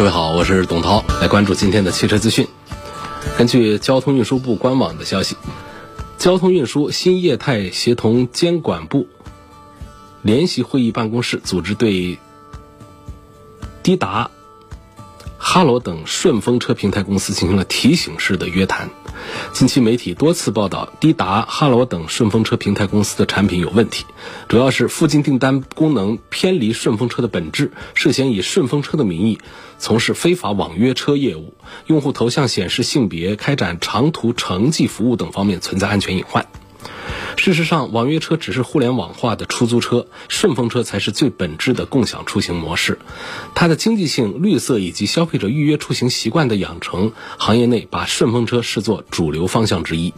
各位好，我是董涛，来关注今天的汽车资讯。根据交通运输部官网的消息，交通运输新业态协同监管部联席会议办公室组织对滴达、哈罗等顺风车平台公司进行了提醒式的约谈。近期媒体多次报道，滴答、哈罗等顺风车平台公司的产品有问题，主要是附近订单功能偏离顺风车的本质，涉嫌以顺风车的名义从事非法网约车业务，用户头像显示性别、开展长途城际服务等方面存在安全隐患。事实上，网约车只是互联网化的出租车，顺风车才是最本质的共享出行模式。它的经济性、绿色以及消费者预约出行习惯的养成，行业内把顺风车视作主流方向之一。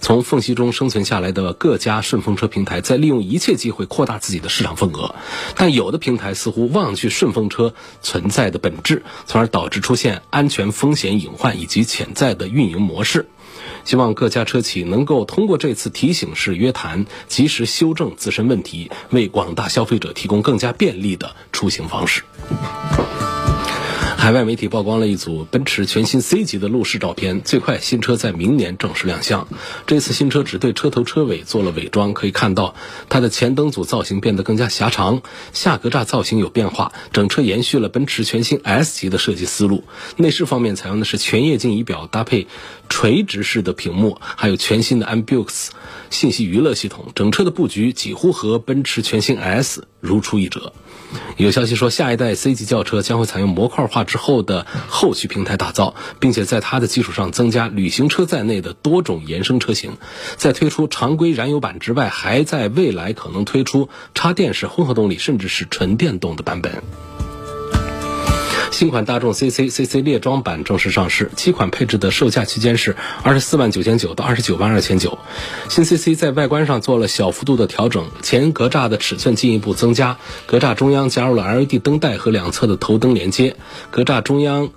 从缝隙中生存下来的各家顺风车平台，在利用一切机会扩大自己的市场份额，但有的平台似乎忘记顺风车存在的本质，从而导致出现安全风险隐患以及潜在的运营模式。希望各家车企能够通过这次提醒式约谈，及时修正自身问题，为广大消费者提供更加便利的出行方式。海外媒体曝光了一组奔驰全新 C 级的路试照片，最快新车在明年正式亮相。这次新车只对车头车尾做了伪装，可以看到它的前灯组造型变得更加狭长，下格栅造型有变化，整车延续了奔驰全新 S 级的设计思路。内饰方面采用的是全液晶仪表搭配垂直式的屏幕，还有全新的 MBUX 信息娱乐系统，整车的布局几乎和奔驰全新 S 如出一辙。有消息说，下一代 C 级轿车将会采用模块化之后的后驱平台打造，并且在它的基础上增加旅行车在内的多种延伸车型。在推出常规燃油版之外，还在未来可能推出插电式混合动力，甚至是纯电动的版本。新款大众 CC CC 列装版正式上市，七款配置的售价区间是二十四万九千九到二十九万二千九。新 CC 在外观上做了小幅度的调整，前格栅的尺寸进一步增加，格栅中央加入了 LED 灯带和两侧的头灯连接，格栅中央。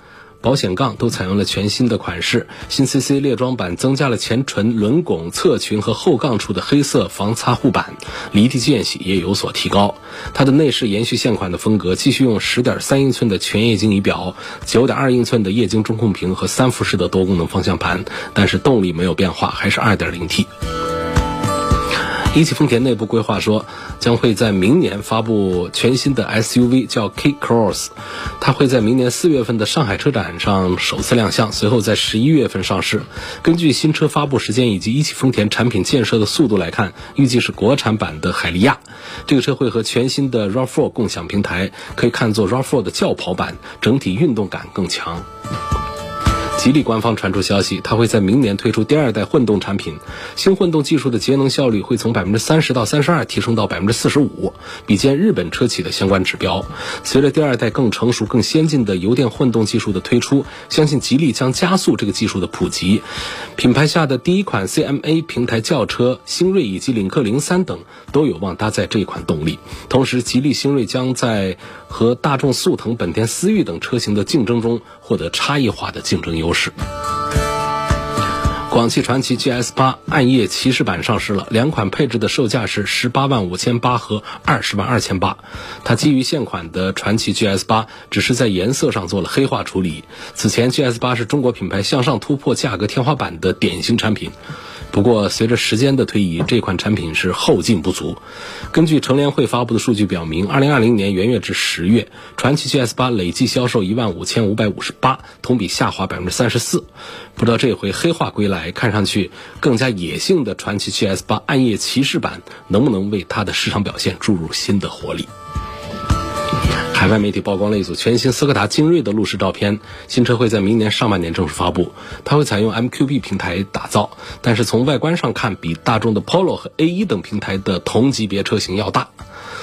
保险杠都采用了全新的款式，新 CC 猎装版增加了前唇轮拱、侧裙和后杠处的黑色防擦护板，离地间隙也有所提高。它的内饰延续现款的风格，继续用10.3英寸的全液晶仪表、9.2英寸的液晶中控屏和三辐式的多功能方向盘，但是动力没有变化，还是 2.0T。一汽丰田内部规划说，将会在明年发布全新的 SUV，叫 K Cross，它会在明年四月份的上海车展上首次亮相，随后在十一月份上市。根据新车发布时间以及一汽丰田产品建设的速度来看，预计是国产版的海利亚。这个车会和全新的 RAV4 共享平台，可以看作 RAV4 的轿跑版，整体运动感更强。吉利官方传出消息，它会在明年推出第二代混动产品。新混动技术的节能效率会从百分之三十到三十二提升到百分之四十五，比肩日本车企的相关指标。随着第二代更成熟、更先进的油电混动技术的推出，相信吉利将加速这个技术的普及。品牌下的第一款 CMA 平台轿车星瑞以及领克零三等都有望搭载这一款动力。同时，吉利星瑞将在和大众速腾、本田思域等车型的竞争中获得差异化的竞争优势。是，广汽传祺 GS 八暗夜骑士版上市了，两款配置的售价是十八万五千八和二十万二千八。它基于现款的传祺 GS 八，只是在颜色上做了黑化处理。此前 GS 八是中国品牌向上突破价格天花板的典型产品。不过，随着时间的推移，这款产品是后劲不足。根据乘联会发布的数据表明，二零二零年元月至十月，传祺 GS 八累计销售一万五千五百五十八，同比下滑百分之三十四。不知道这回黑化归来，看上去更加野性的传祺 GS 八暗夜骑士版，能不能为它的市场表现注入新的活力？海外媒体曝光了一组全新斯柯达精锐的路试照片，新车会在明年上半年正式发布。它会采用 MQB 平台打造，但是从外观上看，比大众的 Polo 和 A1 等平台的同级别车型要大。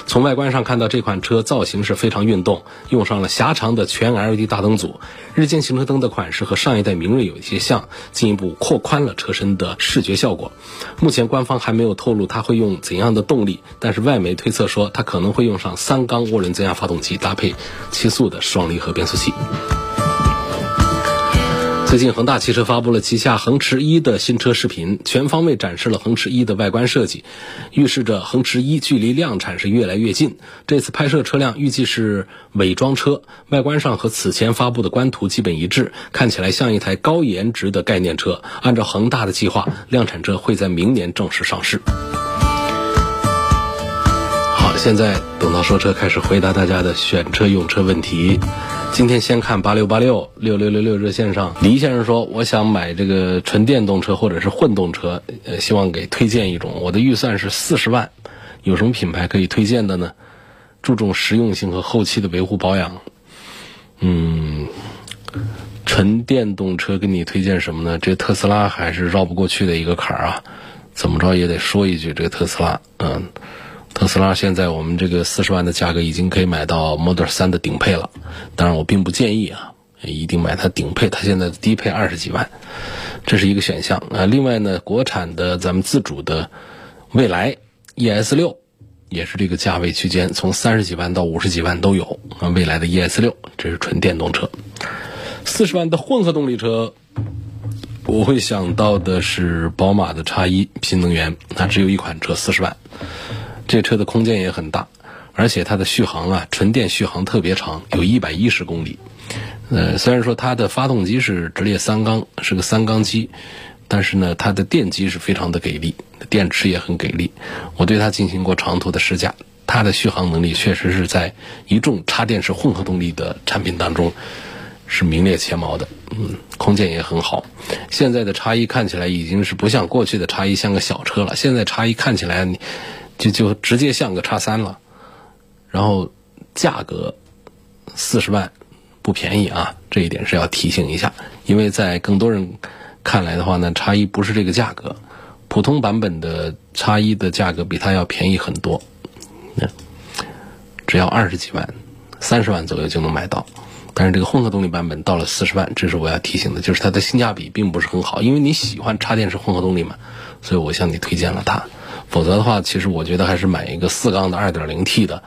从外观上看到，这款车造型是非常运动，用上了狭长的全 LED 大灯组，日间行车灯的款式和上一代明锐有一些像，进一步扩宽了车身的视觉效果。目前官方还没有透露它会用怎样的动力，但是外媒推测说它可能会用上三缸涡轮增压发动机，搭配七速的双离合变速器。最近，恒大汽车发布了旗下恒驰一的新车视频，全方位展示了恒驰一的外观设计，预示着恒驰一距离量产是越来越近。这次拍摄车辆预计是伪装车，外观上和此前发布的官图基本一致，看起来像一台高颜值的概念车。按照恒大的计划，量产车会在明年正式上市。现在等到说车开始回答大家的选车用车问题。今天先看八六八六六六六六热线上，黎先生说，我想买这个纯电动车或者是混动车，呃，希望给推荐一种。我的预算是四十万，有什么品牌可以推荐的呢？注重实用性和后期的维护保养。嗯，纯电动车给你推荐什么呢？这特斯拉还是绕不过去的一个坎儿啊，怎么着也得说一句，这个特斯拉，嗯。特斯拉现在我们这个四十万的价格已经可以买到 Model 3的顶配了，当然我并不建议啊，一定买它顶配，它现在的低配二十几万，这是一个选项啊。另外呢，国产的咱们自主的蔚来 ES 六也是这个价位区间，从三十几万到五十几万都有啊。蔚来的 ES 六这是纯电动车，四十万的混合动力车，我会想到的是宝马的叉一新能源，它只有一款车，四十万。这车的空间也很大，而且它的续航啊，纯电续航特别长，有一百一十公里。呃，虽然说它的发动机是直列三缸，是个三缸机，但是呢，它的电机是非常的给力，电池也很给力。我对它进行过长途的试驾，它的续航能力确实是在一众插电式混合动力的产品当中是名列前茅的。嗯，空间也很好。现在的叉一看起来已经是不像过去的叉一像个小车了，现在叉一看起来。就就直接像个叉三了，然后价格四十万不便宜啊，这一点是要提醒一下，因为在更多人看来的话呢，叉一不是这个价格，普通版本的叉一的价格比它要便宜很多，只要二十几万，三十万左右就能买到，但是这个混合动力版本到了四十万，这是我要提醒的，就是它的性价比并不是很好，因为你喜欢插电式混合动力嘛，所以我向你推荐了它。否则的话，其实我觉得还是买一个四缸的二点零 T 的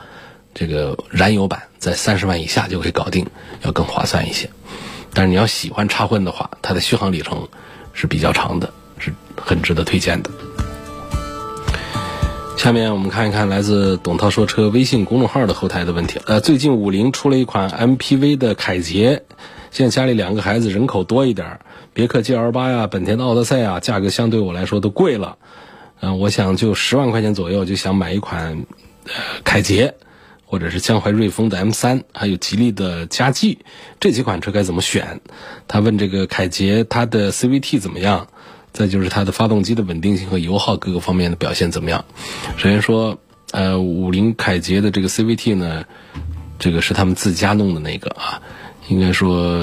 这个燃油版，在三十万以下就可以搞定，要更划算一些。但是你要喜欢插混的话，它的续航里程是比较长的，是很值得推荐的。下面我们看一看来自董涛说车微信公众号的后台的问题。呃，最近五菱出了一款 MPV 的凯捷，现在家里两个孩子，人口多一点，别克 GL 八呀，本田的奥德赛啊，价格相对我来说都贵了。嗯，我想就十万块钱左右就想买一款，呃，凯捷，或者是江淮瑞风的 M 三，还有吉利的嘉际，这几款车该怎么选？他问这个凯捷它的 CVT 怎么样？再就是它的发动机的稳定性和油耗各个方面的表现怎么样？首先说，呃，五菱凯捷的这个 CVT 呢，这个是他们自家弄的那个啊。应该说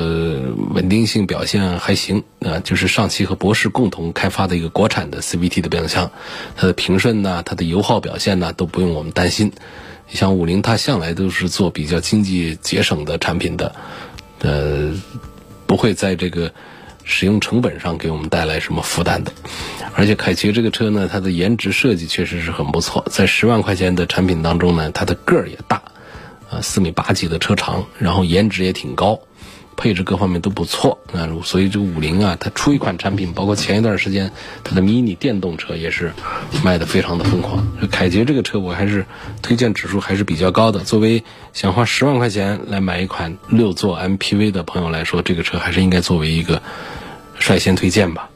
稳定性表现还行啊，就是上汽和博世共同开发的一个国产的 CVT 的变速箱，它的平顺呐，它的油耗表现呐都不用我们担心。你像五菱，它向来都是做比较经济节省的产品的，呃，不会在这个使用成本上给我们带来什么负担的。而且凯捷这个车呢，它的颜值设计确实是很不错，在十万块钱的产品当中呢，它的个儿也大。啊，四米八几的车长，然后颜值也挺高，配置各方面都不错。那所以这个五菱啊，它出一款产品，包括前一段时间它的迷你电动车也是卖的非常的疯狂。凯捷这个车我还是推荐指数还是比较高的。作为想花十万块钱来买一款六座 MPV 的朋友来说，这个车还是应该作为一个率先推荐吧。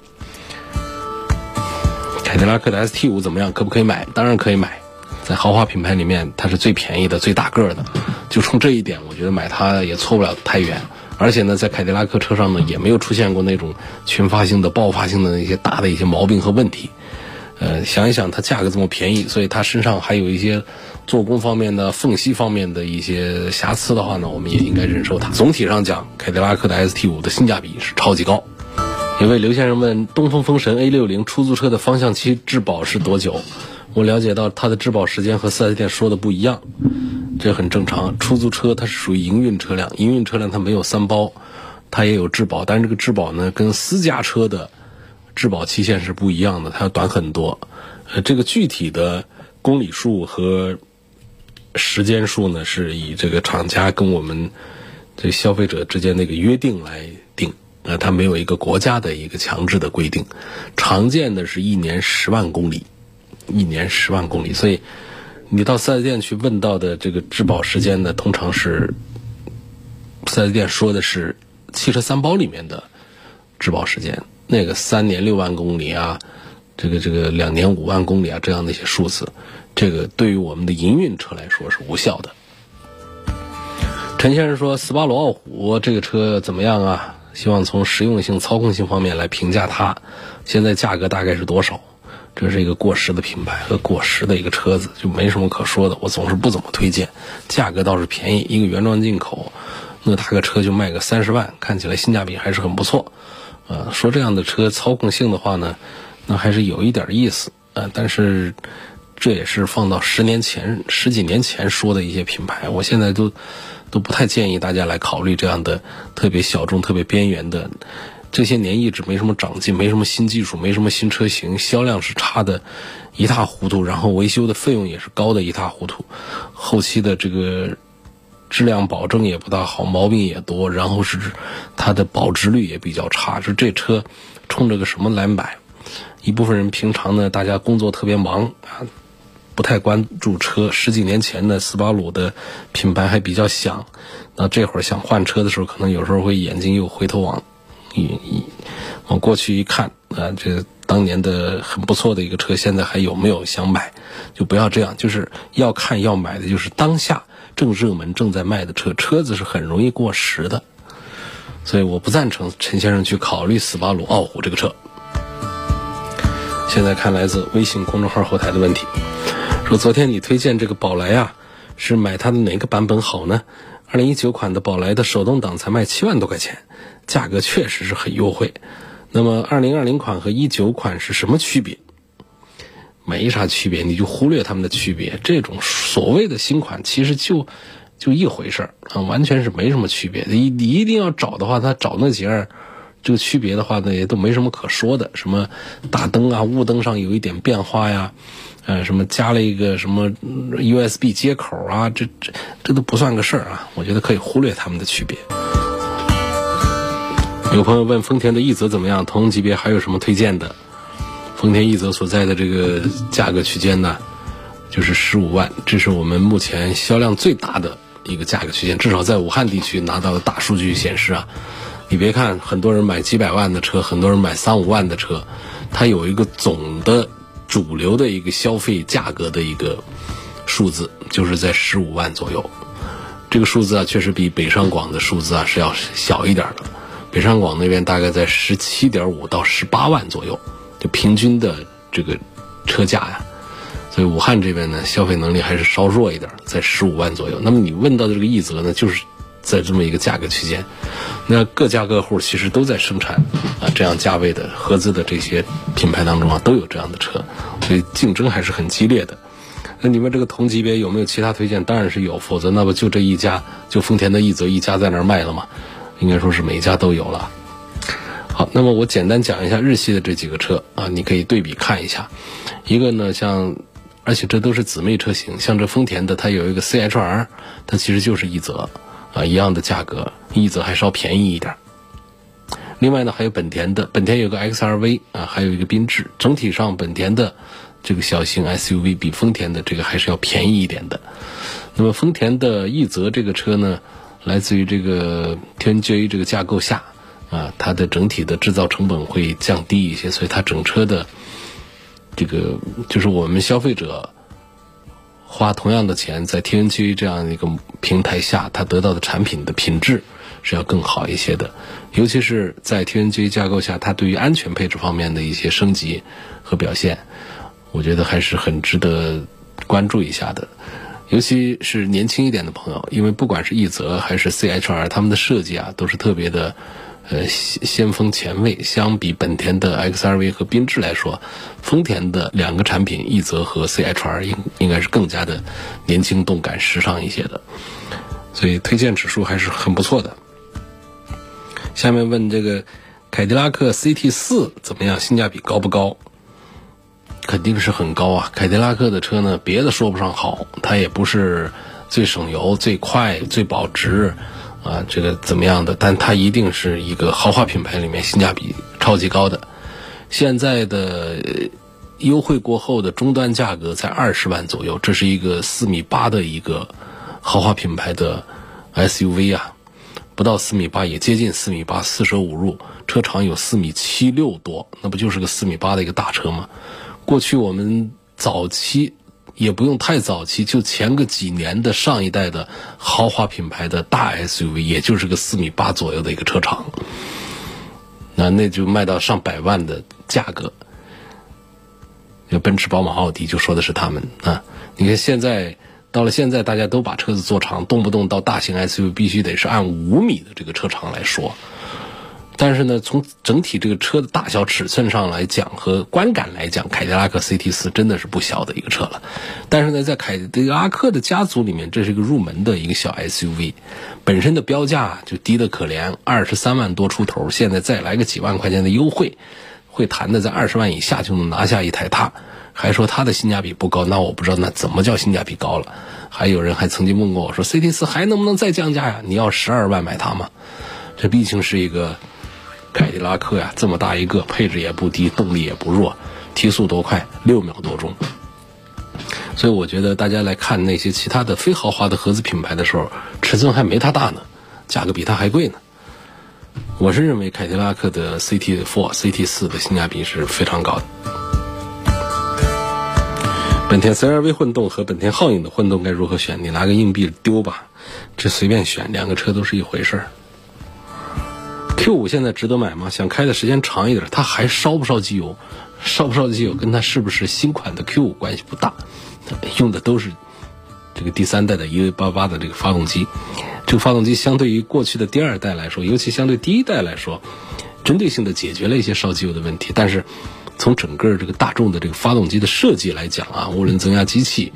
凯迪拉克的 ST 五怎么样？可不可以买？当然可以买。在豪华品牌里面，它是最便宜的、最大个的。就冲这一点，我觉得买它也错不了太远。而且呢，在凯迪拉克车上呢，也没有出现过那种群发性的、爆发性的那些大的一些毛病和问题。呃，想一想，它价格这么便宜，所以它身上还有一些做工方面的、缝隙方面的一些瑕疵的话呢，我们也应该忍受它。总体上讲，凯迪拉克的 ST 五的性价比是超级高。有位刘先生问：东风风神 A 六零出租车的方向期质保是多久？我了解到它的质保时间和 4S 店说的不一样，这很正常。出租车它是属于营运车辆，营运车辆它没有三包，它也有质保，但是这个质保呢跟私家车的质保期限是不一样的，它要短很多。呃，这个具体的公里数和时间数呢，是以这个厂家跟我们这消费者之间那个约定来定。呃，它没有一个国家的一个强制的规定，常见的是一年十万公里。一年十万公里，所以你到四 S 店去问到的这个质保时间呢，通常是四 S 店说的是汽车三包里面的质保时间，那个三年六万公里啊，这个这个两年五万公里啊这样的一些数字，这个对于我们的营运车来说是无效的。陈先生说，斯巴鲁傲虎这个车怎么样啊？希望从实用性、操控性方面来评价它，现在价格大概是多少？这是一个过时的品牌和过时的一个车子，就没什么可说的。我总是不怎么推荐，价格倒是便宜，一个原装进口，那它个车就卖个三十万，看起来性价比还是很不错。呃，说这样的车操控性的话呢，那还是有一点意思。呃，但是这也是放到十年前、十几年前说的一些品牌，我现在都都不太建议大家来考虑这样的特别小众、特别边缘的。这些年一直没什么长进，没什么新技术，没什么新车型，销量是差的一塌糊涂，然后维修的费用也是高的一塌糊涂，后期的这个质量保证也不大好，毛病也多，然后是它的保值率也比较差。就这车冲着个什么来买？一部分人平常呢，大家工作特别忙啊，不太关注车。十几年前呢，斯巴鲁的品牌还比较响，那这会儿想换车的时候，可能有时候会眼睛又回头往。一一往过去一看啊，这当年的很不错的一个车，现在还有没有想买？就不要这样，就是要看要买的就是当下正热门正在卖的车，车子是很容易过时的，所以我不赞成陈先生去考虑斯巴鲁傲虎这个车。现在看来自微信公众号后台的问题，说昨天你推荐这个宝来啊，是买它的哪个版本好呢？二零一九款的宝来的手动挡才卖七万多块钱。价格确实是很优惠，那么二零二零款和一九款是什么区别？没啥区别，你就忽略它们的区别。这种所谓的新款，其实就就一回事儿啊，完全是没什么区别。你你一定要找的话，他找那几样这个区别的话呢，也都没什么可说的。什么大灯啊、雾灯上有一点变化呀，呃，什么加了一个什么 USB 接口啊，这这这都不算个事儿啊。我觉得可以忽略它们的区别。有朋友问丰田的奕泽怎么样？同级别还有什么推荐的？丰田奕泽所在的这个价格区间呢，就是十五万，这是我们目前销量最大的一个价格区间。至少在武汉地区拿到的大数据显示啊，你别看很多人买几百万的车，很多人买三五万的车，它有一个总的主流的一个消费价格的一个数字，就是在十五万左右。这个数字啊，确实比北上广的数字啊是要小一点的。北上广那边大概在十七点五到十八万左右，就平均的这个车价呀。所以武汉这边呢，消费能力还是稍弱一点，在十五万左右。那么你问到的这个奕泽呢，就是在这么一个价格区间。那各家各户其实都在生产啊这样价位的合资的这些品牌当中啊，都有这样的车，所以竞争还是很激烈的。那你们这个同级别有没有其他推荐？当然是有，否则那不就这一家，就丰田的奕泽一家在那儿卖了吗？应该说是每一家都有了。好，那么我简单讲一下日系的这几个车啊，你可以对比看一下。一个呢，像，而且这都是姊妹车型，像这丰田的，它有一个 CHR，它其实就是奕泽啊，一样的价格，奕泽还稍便宜一点。另外呢，还有本田的，本田有个 XRV 啊，还有一个缤智，整体上本田的这个小型 SUV 比丰田的这个还是要便宜一点的。那么丰田的奕泽这个车呢？来自于这个 TNGA 这个架构下，啊，它的整体的制造成本会降低一些，所以它整车的这个就是我们消费者花同样的钱在 TNG 这样一个平台下，它得到的产品的品质是要更好一些的。尤其是在 TNG 架构下，它对于安全配置方面的一些升级和表现，我觉得还是很值得关注一下的。尤其是年轻一点的朋友，因为不管是奕泽还是 CHR，他们的设计啊都是特别的呃先锋前卫。相比本田的 XRV 和缤智来说，丰田的两个产品奕泽和 CHR 应应该是更加的年轻、动感、时尚一些的，所以推荐指数还是很不错的。下面问这个凯迪拉克 CT 四怎么样？性价比高不高？肯定是很高啊！凯迪拉克的车呢，别的说不上好，它也不是最省油、最快、最保值，啊，这个怎么样的？但它一定是一个豪华品牌里面性价比超级高的。现在的优惠过后的终端价格在二十万左右，这是一个四米八的一个豪华品牌的 SUV 啊，不到四米八，也接近四米八，四舍五入，车长有四米七六多，那不就是个四米八的一个大车吗？过去我们早期也不用太早期，就前个几年的上一代的豪华品牌的大 SUV，也就是个四米八左右的一个车长，那那就卖到上百万的价格。就奔驰、宝马、奥迪就说的是他们啊。你看现在到了现在，大家都把车子做长，动不动到大型 SUV 必须得是按五米的这个车长来说。但是呢，从整体这个车的大小尺寸上来讲和观感来讲，凯迪拉克 CT 四真的是不小的一个车了。但是呢，在凯迪拉克的家族里面，这是一个入门的一个小 SUV，本身的标价就低得可怜，二十三万多出头，现在再来个几万块钱的优惠，会谈的在二十万以下就能拿下一台它，还说它的性价比不高，那我不知道那怎么叫性价比高了。还有人还曾经问过我说，CT 四还能不能再降价呀？你要十二万买它吗？这毕竟是一个。凯迪拉克呀，这么大一个，配置也不低，动力也不弱，提速多快，六秒多钟。所以我觉得大家来看那些其他的非豪华的合资品牌的时候，尺寸还没它大呢，价格比它还贵呢。我是认为凯迪拉克的 CT Four、CT 四的性价比是非常高的。本田 CR-V 混动和本田皓影的混动该如何选？你拿个硬币丢吧，这随便选，两个车都是一回事儿。Q 五现在值得买吗？想开的时间长一点，它还烧不烧机油？烧不烧机油跟它是不是新款的 Q 五关系不大，用的都是这个第三代的 EA88 的这个发动机。这个发动机相对于过去的第二代来说，尤其相对第一代来说，针对性的解决了一些烧机油的问题。但是从整个这个大众的这个发动机的设计来讲啊，涡轮增压机器，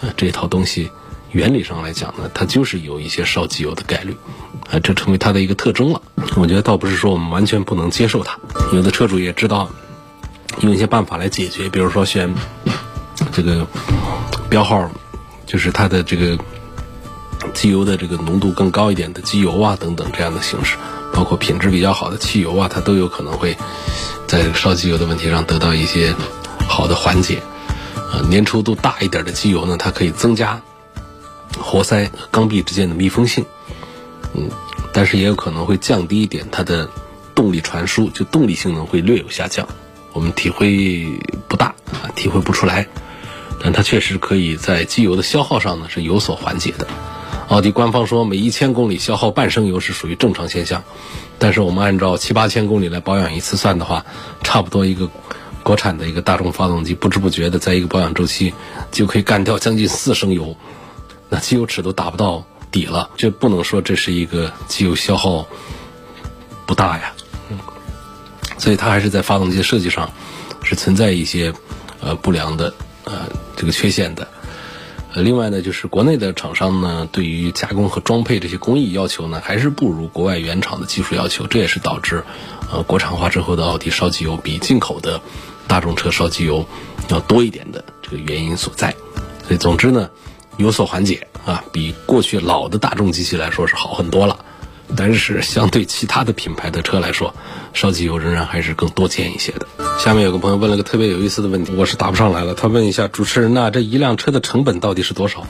呃，这套东西原理上来讲呢，它就是有一些烧机油的概率。啊，这成为它的一个特征了。我觉得倒不是说我们完全不能接受它，有的车主也知道用一些办法来解决，比如说选这个标号，就是它的这个机油的这个浓度更高一点的机油啊等等这样的形式，包括品质比较好的汽油啊，它都有可能会在烧机油的问题上得到一些好的缓解。啊，粘稠度大一点的机油呢，它可以增加活塞和缸壁之间的密封性。嗯，但是也有可能会降低一点它的动力传输，就动力性能会略有下降。我们体会不大啊，体会不出来，但它确实可以在机油的消耗上呢是有所缓解的。奥迪官方说每一千公里消耗半升油是属于正常现象，但是我们按照七八千公里来保养一次算的话，差不多一个国产的一个大众发动机不知不觉的在一个保养周期就可以干掉将近四升油，那机油尺都达不到。底了，就不能说这是一个机油消耗不大呀，嗯，所以它还是在发动机设计上是存在一些呃不良的呃这个缺陷的。呃，另外呢，就是国内的厂商呢，对于加工和装配这些工艺要求呢，还是不如国外原厂的技术要求，这也是导致呃国产化之后的奥迪烧机油比进口的大众车烧机油要多一点的这个原因所在。所以，总之呢。有所缓解啊，比过去老的大众机器来说是好很多了，但是相对其他的品牌的车来说，烧机油仍然还是更多见一些的。下面有个朋友问了个特别有意思的问题，我是答不上来了。他问一下主持人呐，这一辆车的成本到底是多少？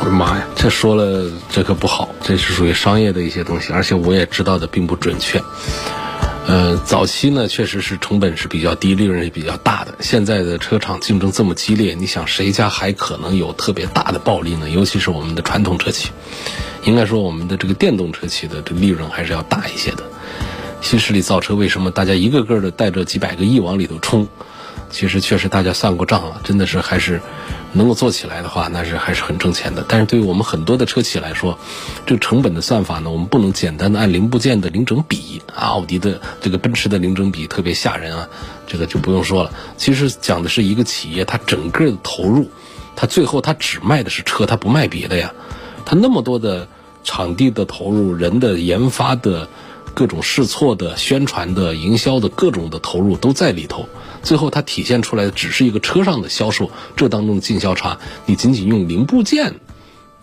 我的妈呀，这说了这可不好，这是属于商业的一些东西，而且我也知道的并不准确。呃，早期呢，确实是成本是比较低，利润也比较大的。现在的车厂竞争这么激烈，你想谁家还可能有特别大的暴利呢？尤其是我们的传统车企，应该说我们的这个电动车企的这个利润还是要大一些的。新势力造车为什么大家一个个的带着几百个亿往里头冲？其实确实大家算过账了，真的是还是能够做起来的话，那是还是很挣钱的。但是对于我们很多的车企来说，这个成本的算法呢，我们不能简单的按零部件的零整比啊，奥迪的这个奔驰的零整比特别吓人啊，这个就不用说了。其实讲的是一个企业它整个的投入，它最后它只卖的是车，它不卖别的呀。它那么多的场地的投入、人的研发的。各种试错的、宣传的、营销的各种的投入都在里头，最后它体现出来的只是一个车上的销售，这当中的进销差，你仅仅用零部件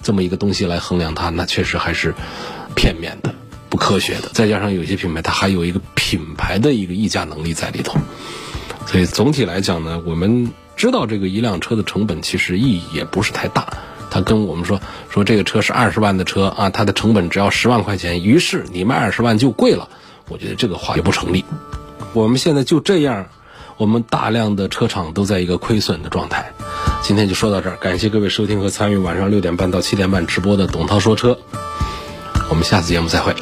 这么一个东西来衡量它，那确实还是片面的、不科学的。再加上有些品牌它还有一个品牌的一个溢价能力在里头，所以总体来讲呢，我们知道这个一辆车的成本其实意义也不是太大。他跟我们说说这个车是二十万的车啊，它的成本只要十万块钱，于是你卖二十万就贵了。我觉得这个话也不成立。我们现在就这样，我们大量的车厂都在一个亏损的状态。今天就说到这儿，感谢各位收听和参与晚上六点半到七点半直播的董涛说车。我们下次节目再会。